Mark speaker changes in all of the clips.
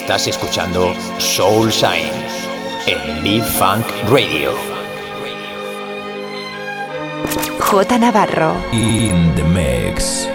Speaker 1: Estás escuchando Soul Shine en B-Funk Radio.
Speaker 2: J Navarro.
Speaker 3: In the mix.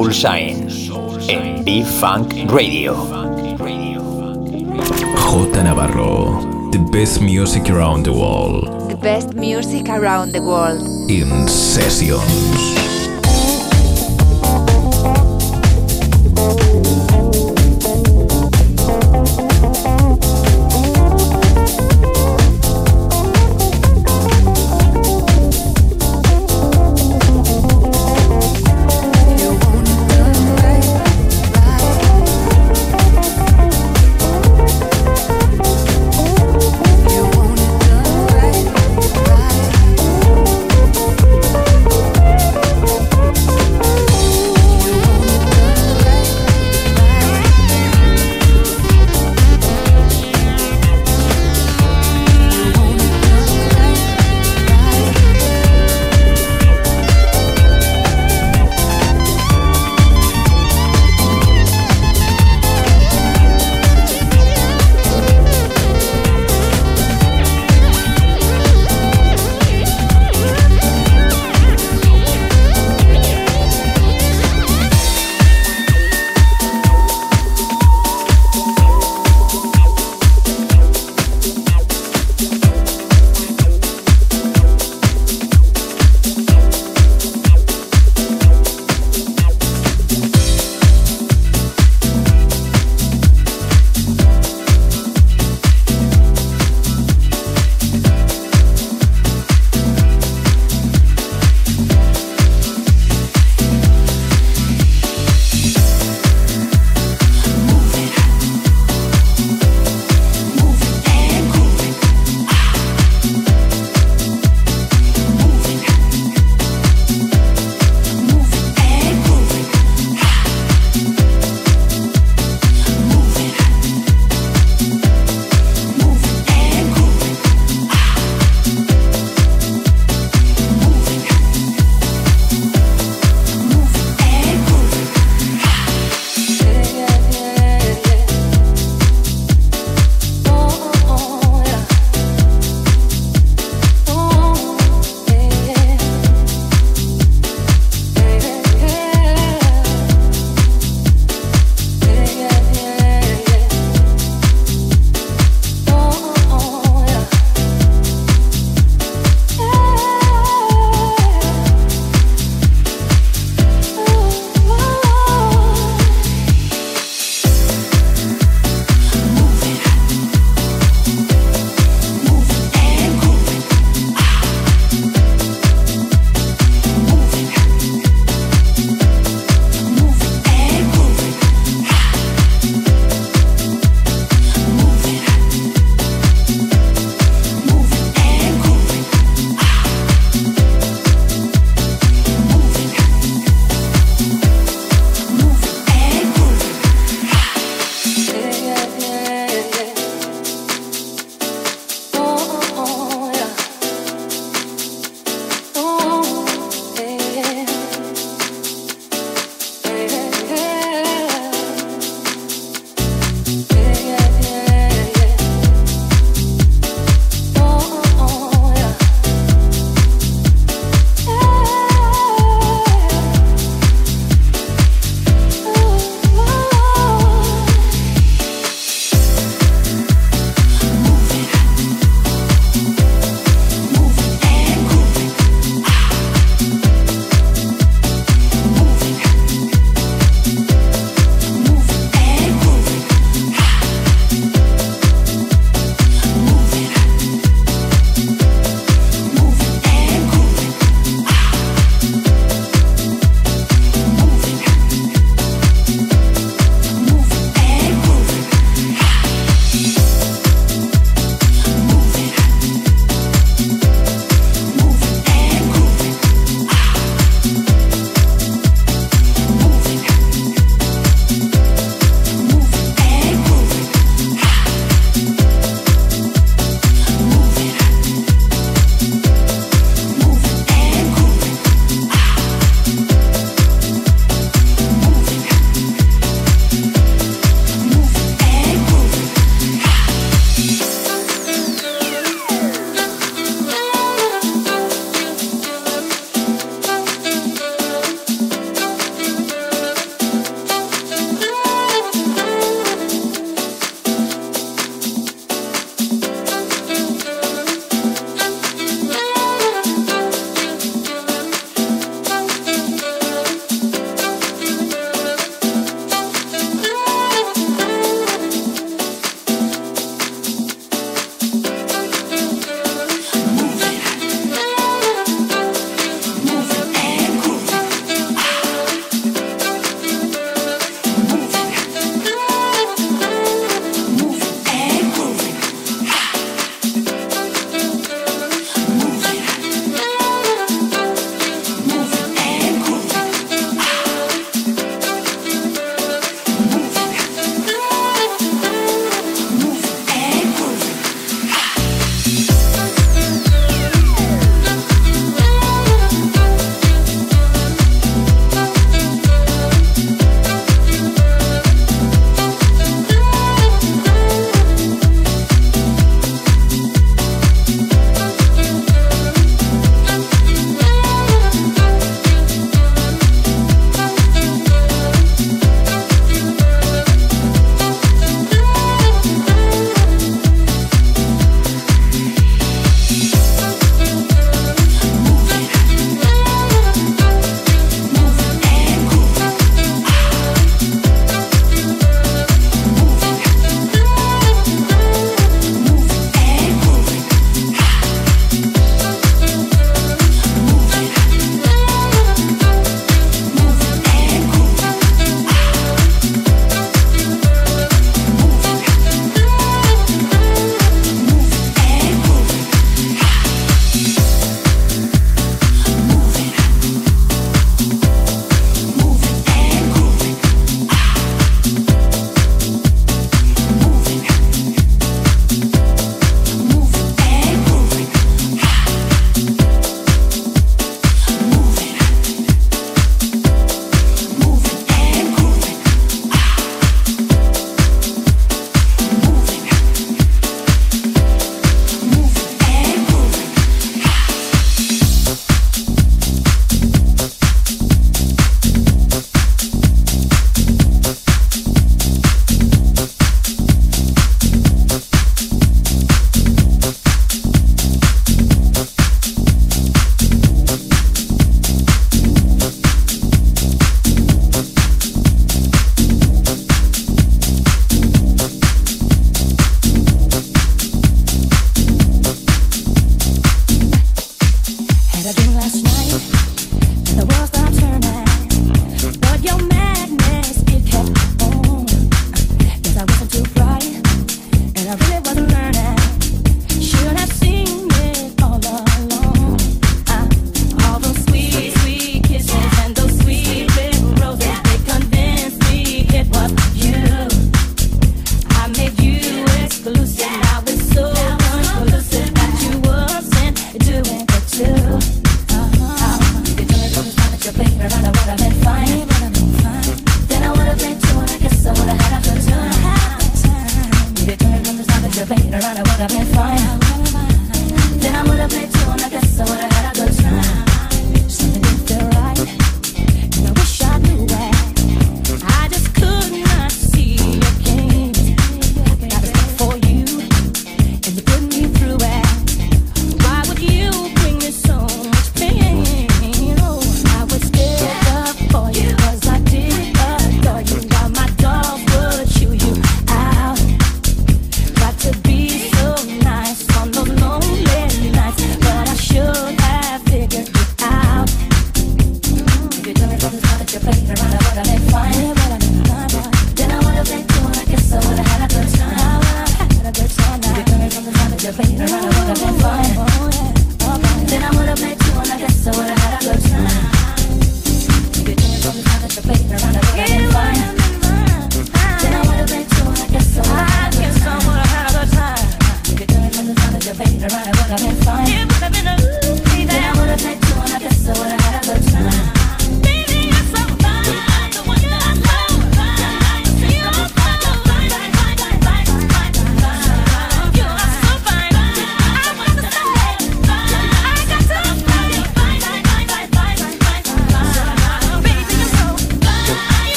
Speaker 1: Soul Shine en B-Funk Radio.
Speaker 3: J Navarro, the best music around the world.
Speaker 2: The best music around the world.
Speaker 3: In sessions.